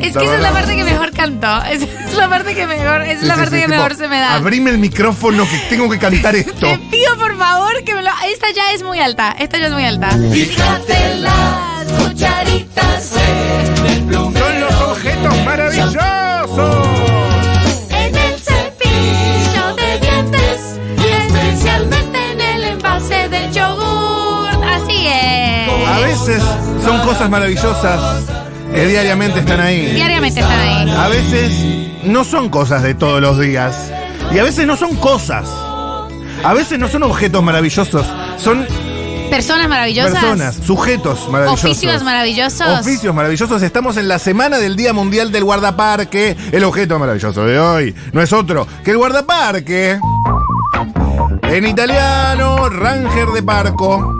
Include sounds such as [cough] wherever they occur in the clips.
Es que esa es la parte que mejor canto. [laughs] Esa es la parte que mejor, es la Sí, parte sí, que tipo, mejor se me da. Abrime el micrófono que tengo que cantar esto. Te pido por favor que me lo. Esta ya es muy alta. Esta ya es muy alta. Fíjate las cucharitas Son los objetos maravillosos. en el cepillo de dientes, especialmente en el envase del yogur. Así es. A veces son cosas maravillosas que diariamente están ahí. Diariamente están ahí. A veces no son cosas de todos los días. Y a veces no son cosas. A veces no son objetos maravillosos. Son Personas maravillosas. personas, sujetos maravillosos. Oficios maravillosos. Oficios maravillosos. Estamos en la semana del Día Mundial del Guardaparque. El objeto maravilloso de hoy no es otro que el guardaparque. En italiano, ranger de parco.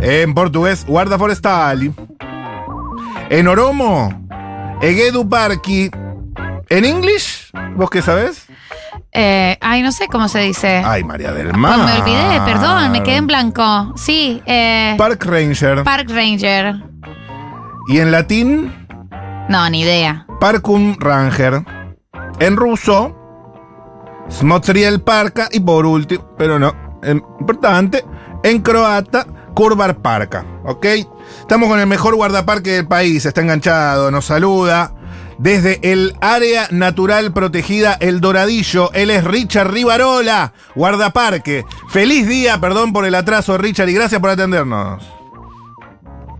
En portugués, guarda forestal. En oromo, egedu parqui. En English, ¿vos qué sabés? Eh, ay, no sé cómo se dice. Ay, María del Oh, Mar. me olvidé, perdón, me quedé en blanco. Sí, eh, Park Ranger. Park Ranger. y en latín, No, ni idea. Parcum Ranger. En ruso, Smotriel Parka. Y por último, pero no, importante, en croata, Kurvar Parka. ¿Ok? Estamos con el mejor guardaparque del país. Está enganchado, nos saluda. Desde el área natural protegida El Doradillo, él es Richard Rivarola, guardaparque. Feliz día, perdón por el atraso, Richard, y gracias por atendernos.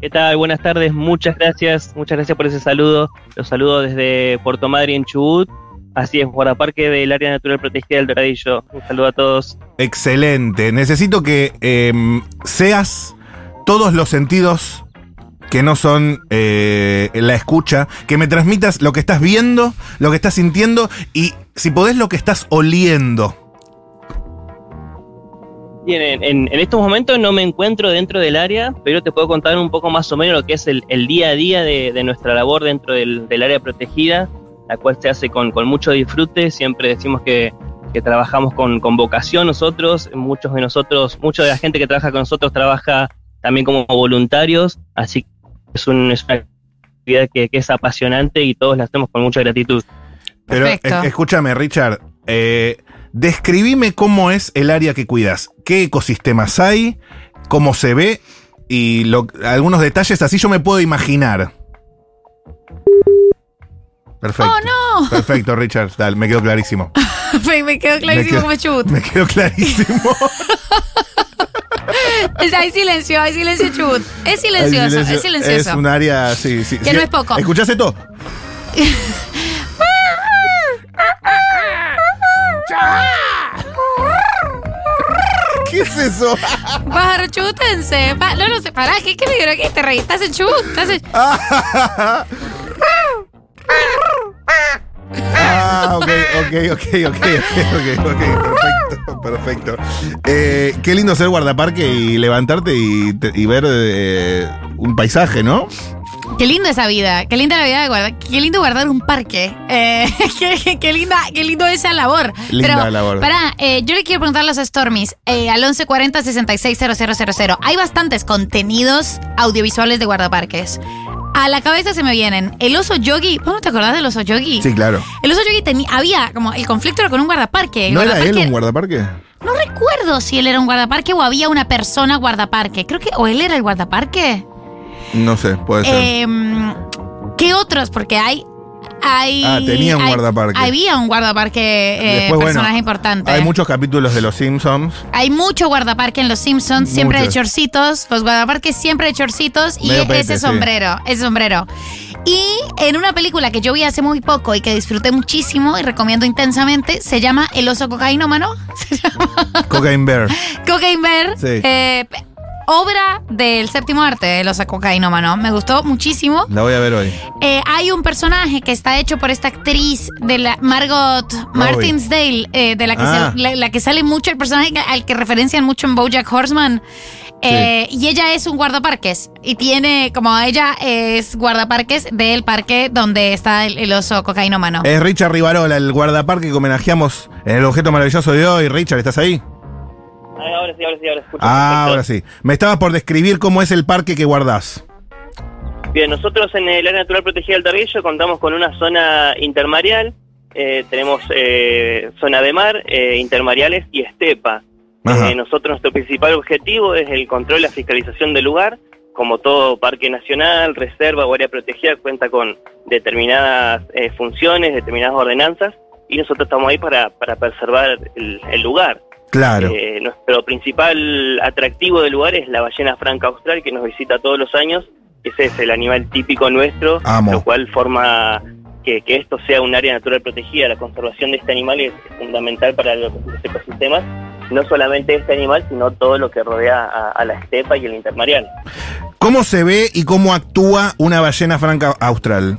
¿Qué tal? Buenas tardes, muchas gracias, muchas gracias por ese saludo. Los saludo desde Puerto Madre en Chubut. Así es, guardaparque del área natural protegida del Doradillo. Un saludo a todos. Excelente. Necesito que em, seas todos los sentidos que no son eh, la escucha, que me transmitas lo que estás viendo, lo que estás sintiendo y, si podés, lo que estás oliendo. Bien, en, en- en estos momentos no me encuentro dentro del área, pero te puedo contar un poco más o menos lo que es el, el día a día de, de nuestra labor dentro del, del área protegida, la cual se hace con, con mucho disfrute. Siempre decimos que, que trabajamos con, con vocación nosotros, muchos de nosotros, mucha de la gente que trabaja con nosotros trabaja también como voluntarios, así que es, un- es una actividad que, que es apasionante y todos la hacemos con mucha gratitud. Pero es- escúchame, Richard, eh, describime cómo es el área que cuidas, qué ecosistemas hay, cómo se ve y lo- algunos detalles así yo me puedo imaginar. Perfecto. ¡Oh, no! [laughs] Perfecto, Richard. Dale, me quedó clarísimo. [laughs] me, me quedó clarísimo como chubut. Me quedó clarísimo. [laughs] Hay silencio, hay silencio chubut. Es silencioso, es silencioso. Es un área, sí, sí. Que sí. no es poco. ¿Escuchás esto? ¿Qué es eso? Pájaro chubutense. Pa- no, no sé, pará, ¿qué, qué me que te reí? ¿Estás en chubut? ¿Estás en... ok, ok, ok, ok, ok, perfecto, perfecto. Eh, qué lindo ser guardaparque y levantarte y, ver eh, un paisaje, ¿no? Qué linda esa vida, qué linda la vida de guardar, qué lindo guardar un parque, Eh, [laughs] qué, qué linda, qué lindo esa labor. Linda Pero, labor. Pará, eh, yo le quiero preguntar a los Stormies, eh, al 1140 660000. Hay bastantes contenidos audiovisuales de guardaparques. A la cabeza se me vienen el oso yogi. ¿Vos no te acordás del oso yogi? Sí, claro. El oso yogi tenía, había como el conflicto era con un guardaparque. El ¿No era él un guardaparque? No recuerdo si él era un guardaparque o había una persona guardaparque. Creo que o él era el guardaparque. No sé, puede ser. Em, ¿Qué otros? Porque hay. Hay Ah, tenía un hay- guardaparque. Había un guardaparque eh, Después, bueno, personaje importante. Hay muchos capítulos de Los Simpsons. Hay mucho guardaparque en Los Simpsons, siempre de chorcitos. Los guardaparques siempre de chorcitos y Medio pete, ese sí. sombrero, ese sombrero. Y en una película que yo vi hace muy poco y que disfruté muchísimo y recomiendo intensamente, se llama El oso cocainómano. [laughs] Se llama Cocaine Bear. Cocaine Bear. Sí. eh, obra del séptimo arte, El oso cocainómano. Me gustó muchísimo. La voy a ver hoy. Eh, hay un personaje que está hecho por esta actriz de la Margot Martinsdale, eh, de la que, Ah. se- la, la que sale mucho el personaje al que referencian mucho en BoJack Horseman. Eh, y ella es un guardaparques. Y tiene, como ella es guardaparques del parque donde está el, el oso cocainómano. Es Richard Rivarola, el guardaparque que homenajeamos en el objeto maravilloso de hoy. Richard, ¿estás ahí? Ah, ahora sí, ahora sí, ahora escucho. Ah, perfecto. ahora sí. Me estabas por describir cómo es el parque que guardás. Bien, nosotros en el área natural protegida del Tarrillo contamos con una zona intermareal, eh, tenemos eh, zona de mar, eh, intermareales y estepa. Eh, nosotros nuestro principal objetivo es el control y la fiscalización del lugar. Como todo parque nacional, reserva o área protegida cuenta con determinadas eh, funciones, determinadas ordenanzas y nosotros estamos ahí para, para preservar el, el lugar. Claro. Eh, nuestro principal atractivo del lugar es la ballena franca austral que nos visita todos los años. Ese es el animal típico nuestro, Amo. lo cual forma que, que esto sea un área natural protegida. La conservación de este animal es fundamental para los, los ecosistemas, no solamente este animal, sino todo lo que rodea a, a la estepa y el intermareal. ¿Cómo se ve y cómo actúa una ballena franca austral?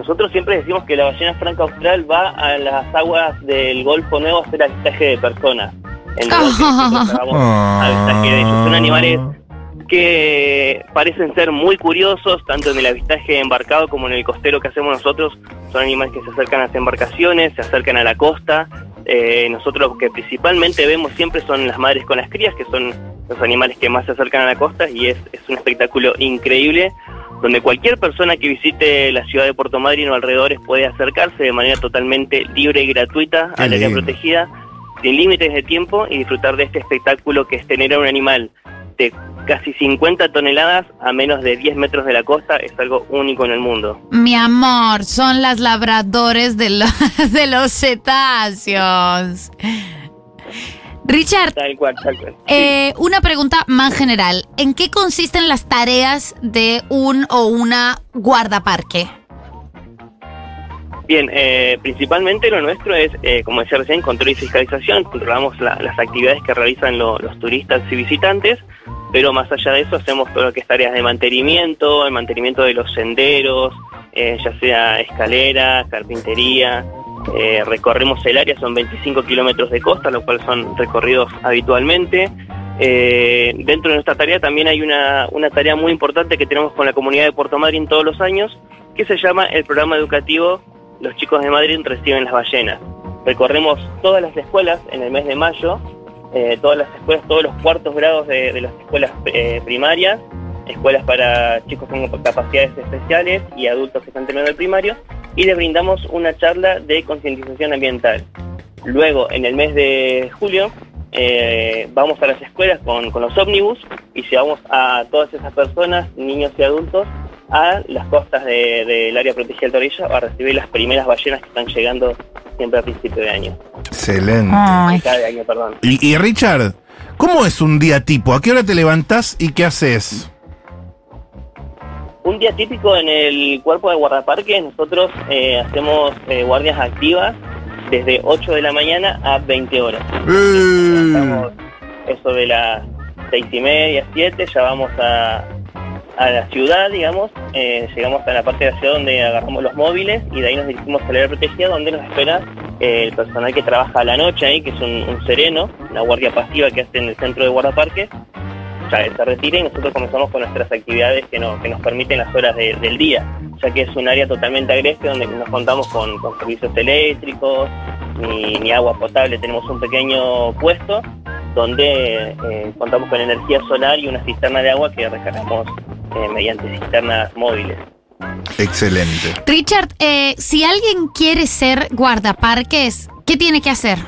Nosotros siempre decimos que la ballena franca austral va a las aguas del Golfo Nuevo a hacer avistaje de personas. En lugar [laughs] que nosotros hagamos Ah. avistaje de ellos. Son animales que parecen ser muy curiosos, tanto en el avistaje embarcado como en el costero que hacemos nosotros. Son animales que se acercan a las embarcaciones, se acercan a la costa. Eh, nosotros lo que principalmente vemos siempre son las madres con las crías, que son los animales que más se acercan a la costa y es, es un espectáculo increíble donde cualquier persona que visite la ciudad de Puerto Madryn o alrededores puede acercarse de manera totalmente libre y gratuita Qué al área lindo. protegida, sin límites de tiempo y disfrutar de este espectáculo que es tener a un animal de casi 50 toneladas a menos de 10 metros de la costa, es algo único en el mundo. Mi amor, son las labradores de, los [laughs] de los cetáceos. Richard, Tal cual, tal cual. Sí. eh, una pregunta más general. ¿En qué consisten las tareas de un o una guardaparque? Bien, eh, principalmente lo nuestro es, eh, como decía recién, control y fiscalización. Controlamos la- las actividades que realizan lo- los turistas y visitantes, pero más allá de eso hacemos todo lo que es tareas de mantenimiento, el mantenimiento de los senderos, eh, ya sea escaleras, carpintería. Eh, recorremos el área, son 25 kilómetros de costa, lo cual son recorridos habitualmente. Eh, dentro de nuestra tarea también hay una, una tarea muy importante que tenemos con la comunidad de Puerto Madryn todos los años, que se llama el programa educativo Los chicos de Madrid reciben las ballenas. Recorremos todas las escuelas en el mes de mayo, eh, todas las escuelas, todos los cuartos grados de, de las escuelas eh, primarias, escuelas para chicos con capacidades especiales y adultos que están terminando el primario, y les brindamos una charla de concientización ambiental. Luego, en el mes de julio, eh, vamos a las escuelas con, con los ómnibus y llevamos a todas esas personas, niños y adultos, a las costas de- del área protegida del Torilla a recibir las primeras ballenas que están llegando siempre a principio de año. Excelente. Ay, Cada año, perdón. Y, y Richard, ¿cómo es un día tipo? ¿A qué hora te levantás y qué haces? Un día típico en el cuerpo de guardaparques, nosotros eh, hacemos eh, guardias activas desde 8 de la mañana a 20 horas. Eh, Estamos eso de las seis y media, siete, ya vamos a, a la ciudad, digamos, eh, llegamos a la parte de la ciudad donde agarramos los móviles y de ahí nos dirigimos al área protegida donde nos espera eh, el personal que trabaja a la noche ahí, que es un, un sereno, una guardia pasiva que hace en el centro de guardaparques, ya se retira y nosotros comenzamos con nuestras actividades que, no- que nos permiten las horas de- del día, ya que es un área totalmente agreste donde nos contamos con, con servicios eléctricos, ni, ni agua potable, tenemos un pequeño puesto donde eh, contamos con energía solar y una cisterna de agua que recargamos eh, mediante cisternas móviles. excelente. Richard, eh, si alguien quiere ser guardaparques, ¿qué tiene que hacer?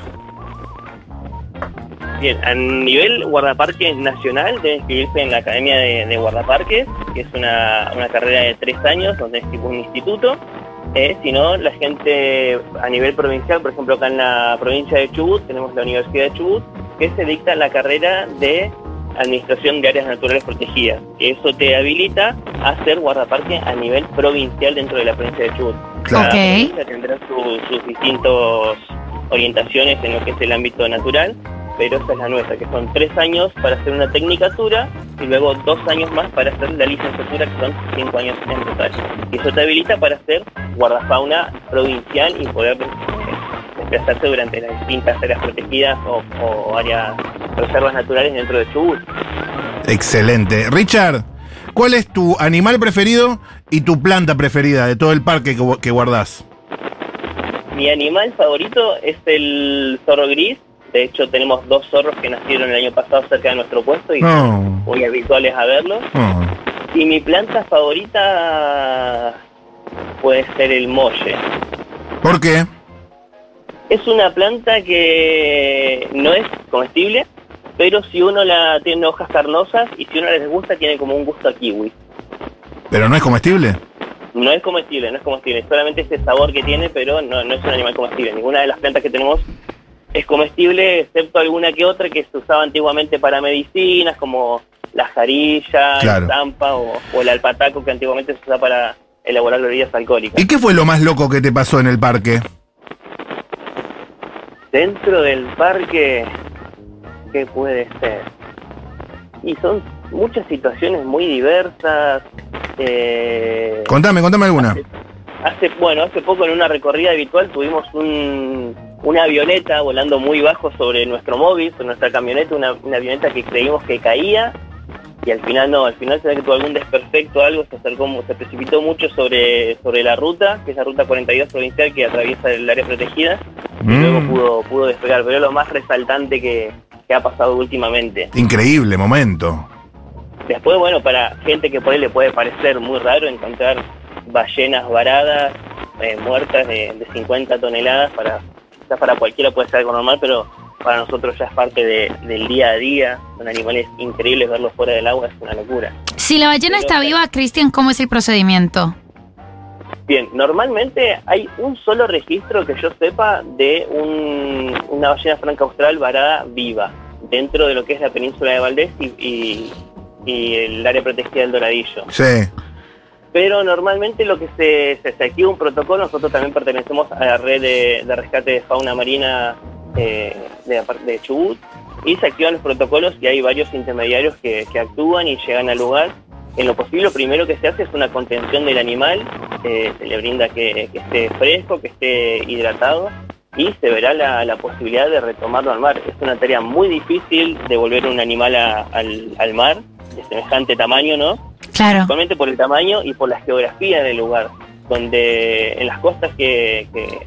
Bien, a nivel guardaparques nacional debe inscribirse en la Academia de, de Guardaparques, que es una, una carrera de tres años donde es tipo un instituto. Eh, si no, la gente a nivel provincial, por ejemplo acá en la provincia de Chubut, tenemos la Universidad de Chubut, que se dicta la carrera de Administración de Áreas Naturales Protegidas, que eso te habilita a ser guardaparque a nivel provincial dentro de la provincia de Chubut. Claro. Cada Ok. provincia tendrá su- sus distintas orientaciones en lo que es el ámbito natural, pero esa es la nuestra, que son tres años para hacer una tecnicatura y luego dos años más para hacer la licenciatura, que son cinco años en total. Y eso te habilita para ser guardafauna provincial y poder eh, de hacerse durante las distintas áreas protegidas o, o áreas reservas naturales dentro de Chubut. Excelente. Richard, ¿cuál es tu animal preferido y tu planta preferida de todo el parque que, que guardás? Mi animal favorito es el zorro gris. De hecho, tenemos dos zorros que nacieron el año pasado cerca de nuestro puesto y No, muy habituales a verlos. no. Y mi planta favorita puede ser el molle. ¿Por qué? Es una planta que no es comestible, pero si uno la tiene hojas carnosas y si uno les gusta tiene como un gusto a kiwi. ¿Pero no es comestible? No es comestible, no es comestible, solamente ese sabor que tiene, pero no, no es un animal comestible. Ninguna de las plantas que tenemos es comestible, excepto alguna que otra que se usaba antiguamente para medicinas, como la jarilla, Claro. el zampa o, o el alpataco, que antiguamente se usaba para elaborar bebidas alcohólicas. ¿Y qué fue lo más loco que te pasó en el parque? Dentro del parque, ¿qué puede ser? Y son muchas situaciones muy diversas. eh, Contame, contame alguna. Hace, bueno, hace poco en una recorrida habitual tuvimos un, una avioneta volando muy bajo sobre nuestro móvil, sobre nuestra camioneta, una, una avioneta que creímos que caía y al final no, al final se ve que tuvo algún desperfecto, algo, se acercó, se precipitó mucho sobre, sobre la ruta, que es la ruta 42 provincial que atraviesa el área protegida y luego Mm, pudo, pudo despegar, pero es lo más resaltante que, que ha pasado últimamente. increíble momento. Después, bueno, para gente que por ahí le puede parecer muy raro encontrar ballenas varadas, eh, muertas de, de 50 toneladas, para, quizás para cualquiera puede ser algo normal, pero para nosotros ya es parte de- del día a día. Son animales increíbles, verlos fuera del agua es una locura. Si la ballena está viva, Cristian, ¿cómo es el procedimiento? Bien, normalmente hay un solo registro que yo sepa de un- una ballena franca austral varada viva dentro de lo que es la península de Valdés y, y- y el área protegida del Doradillo. Sí. Pero normalmente lo que se, se, activa un protocolo, nosotros también pertenecemos a la red de, rescate de fauna marina eh, de, de Chubut y se activan los protocolos y hay varios intermediarios que, que actúan y llegan al lugar. En lo posible, lo primero que se hace es una contención del animal, eh, se le brinda que, esté fresco, que esté hidratado y se verá la, posibilidad de retomarlo al mar. Es una tarea muy difícil devolver un animal al, al mar de semejante tamaño, ¿no? Claro. principalmente por el tamaño y por la geografía del lugar, donde en las costas que, que,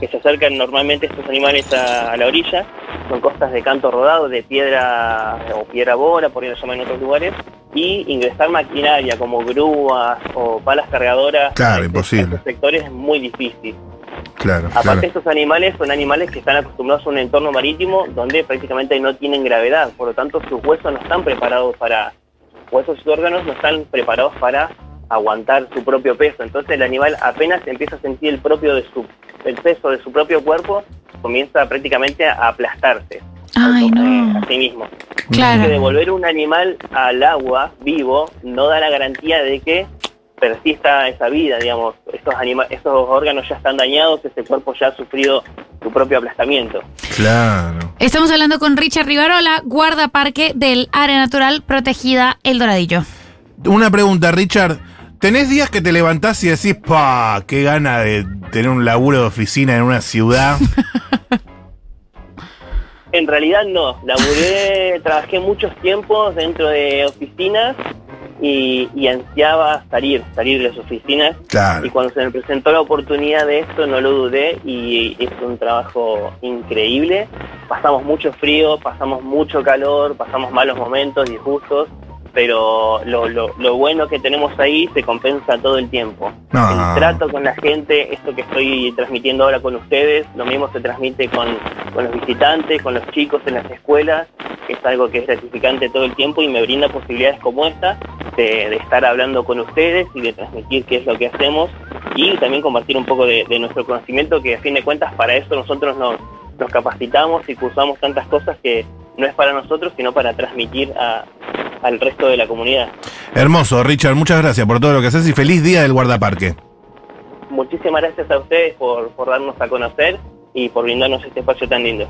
que se acercan normalmente estos animales a, a la orilla, son costas de canto rodado, de piedra o piedra bola, por ahí lo llaman en otros lugares, y ingresar maquinaria como grúas o palas cargadoras Claro, a imposible. estos sectores es muy difícil. Claro, Aparte claro. estos animales son animales que están acostumbrados a un entorno marítimo donde prácticamente no tienen gravedad, por lo tanto sus huesos no están preparados para, huesos y órganos no están preparados para aguantar su propio peso. Entonces el animal apenas empieza a sentir el propio de su, el peso de su propio cuerpo, comienza prácticamente a aplastarse Ay, eh, no. a sí mismo. que Claro. devolver un animal al agua vivo no da la garantía de que persista esa vida, digamos, estos anima estos órganos ya están dañados, ese cuerpo ya ha sufrido su propio aplastamiento. Claro. Estamos hablando con Richard Rivarola, guardaparque del área natural protegida El Doradillo. Una pregunta, Richard. ¿Tenés días que te levantás y decís, pa, qué gana de tener un laburo de oficina en una ciudad? [laughs] En realidad no, laburé, [laughs] trabajé muchos tiempos dentro de oficinas y, y ansiaba salir, salir de las oficinas Claro. Y cuando se me presentó la oportunidad de esto, no lo dudé y es un trabajo increíble. Pasamos mucho frío, pasamos mucho calor, pasamos malos momentos, disgustos, pero lo, lo- lo bueno que tenemos ahí se compensa todo el tiempo. No. El trato con la gente, esto que estoy transmitiendo ahora con ustedes, lo mismo se transmite con, con los visitantes, con los chicos en las escuelas, que es algo que es gratificante todo el tiempo y me brinda posibilidades como esta de, de estar hablando con ustedes y de transmitir qué es lo que hacemos y también compartir un poco de, de nuestro conocimiento que a fin de cuentas para eso nosotros nos, nos capacitamos y cursamos tantas cosas que no es para nosotros sino para transmitir a- al resto de la comunidad. Hermoso, Richard. Muchas gracias por todo lo que haces y feliz día del guardaparque. Muchísimas gracias a ustedes por, por darnos a conocer y por brindarnos este espacio tan lindo.